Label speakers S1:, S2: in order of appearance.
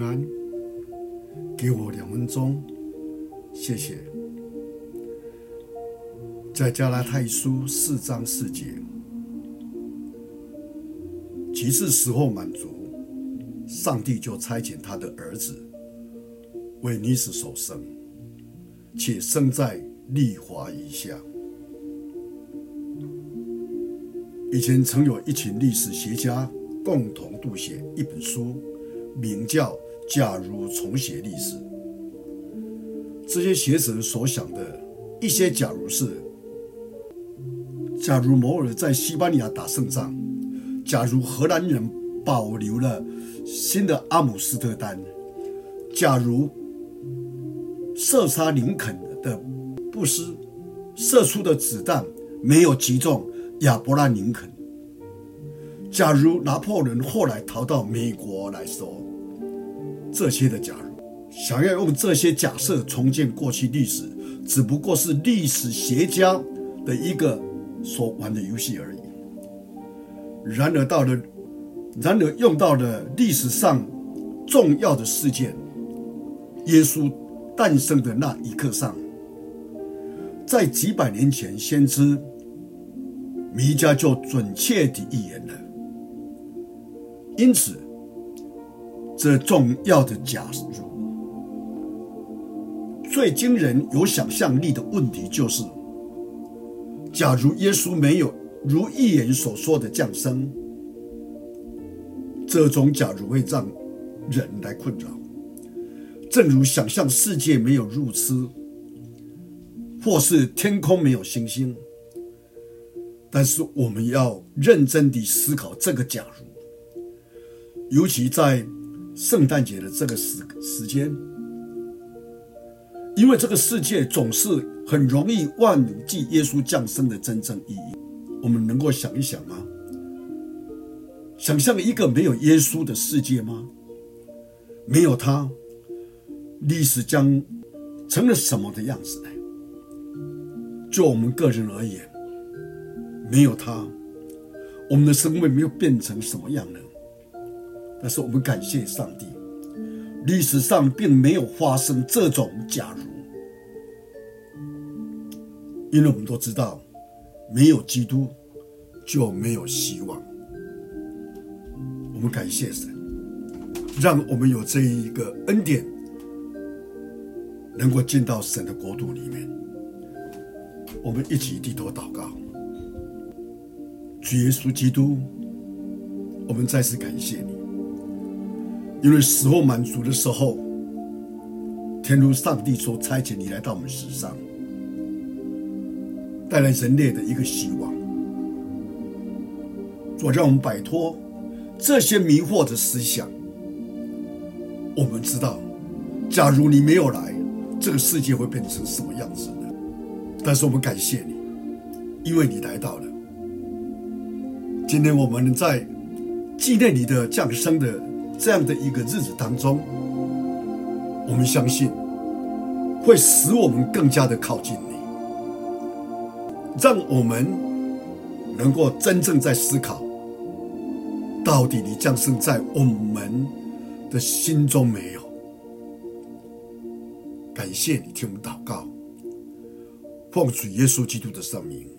S1: 安。给我两分钟，谢谢。在加拉太书四章四节，其次时候满足，上帝就差遣他的儿子为你死所生，且生在律法以下。以前曾有一群历史学家共同读写一本书，名叫。假如重写历史，这些学者所想的一些假如是：假如摩尔在西班牙打胜仗，假如荷兰人保留了新的阿姆斯特丹，假如射杀林肯的布斯射出的子弹没有击中亚伯拉林肯，假如拿破仑后来逃到美国来说。这些的假如，想要用这些假设重建过去历史，只不过是历史学家的一个所玩的游戏而已。然而到了，然而用到了历史上重要的事件——耶稣诞生的那一刻上，在几百年前，先知弥迦就准确地预言了。因此。这重要的假如，最惊人、有想象力的问题就是：假如耶稣没有如预言所说的降生，这种假如会让人来困扰。正如想象世界没有路痴，或是天空没有星星。但是我们要认真地思考这个假如，尤其在。圣诞节的这个时时间，因为这个世界总是很容易忘记耶稣降生的真正意义。我们能够想一想吗？想象一个没有耶稣的世界吗？没有他，历史将成了什么的样子呢？就我们个人而言，没有他，我们的生命没有变成什么样呢？但是我们感谢上帝，历史上并没有发生这种假如，因为我们都知道，没有基督就没有希望。我们感谢神，让我们有这一个恩典，能够进到神的国度里面。我们一起低头祷告，主耶稣基督，我们再次感谢你。因为死后满足的时候，天如上帝所差遣你来到我们世上，带来人类的一个希望，做让我们摆脱这些迷惑的思想。我们知道，假如你没有来，这个世界会变成什么样子呢？但是我们感谢你，因为你来到了。今天我们在纪念你的降生的。这样的一个日子当中，我们相信会使我们更加的靠近你，让我们能够真正在思考，到底你降生在我们的心中没有？感谢你听我们祷告，奉主耶稣基督的圣名。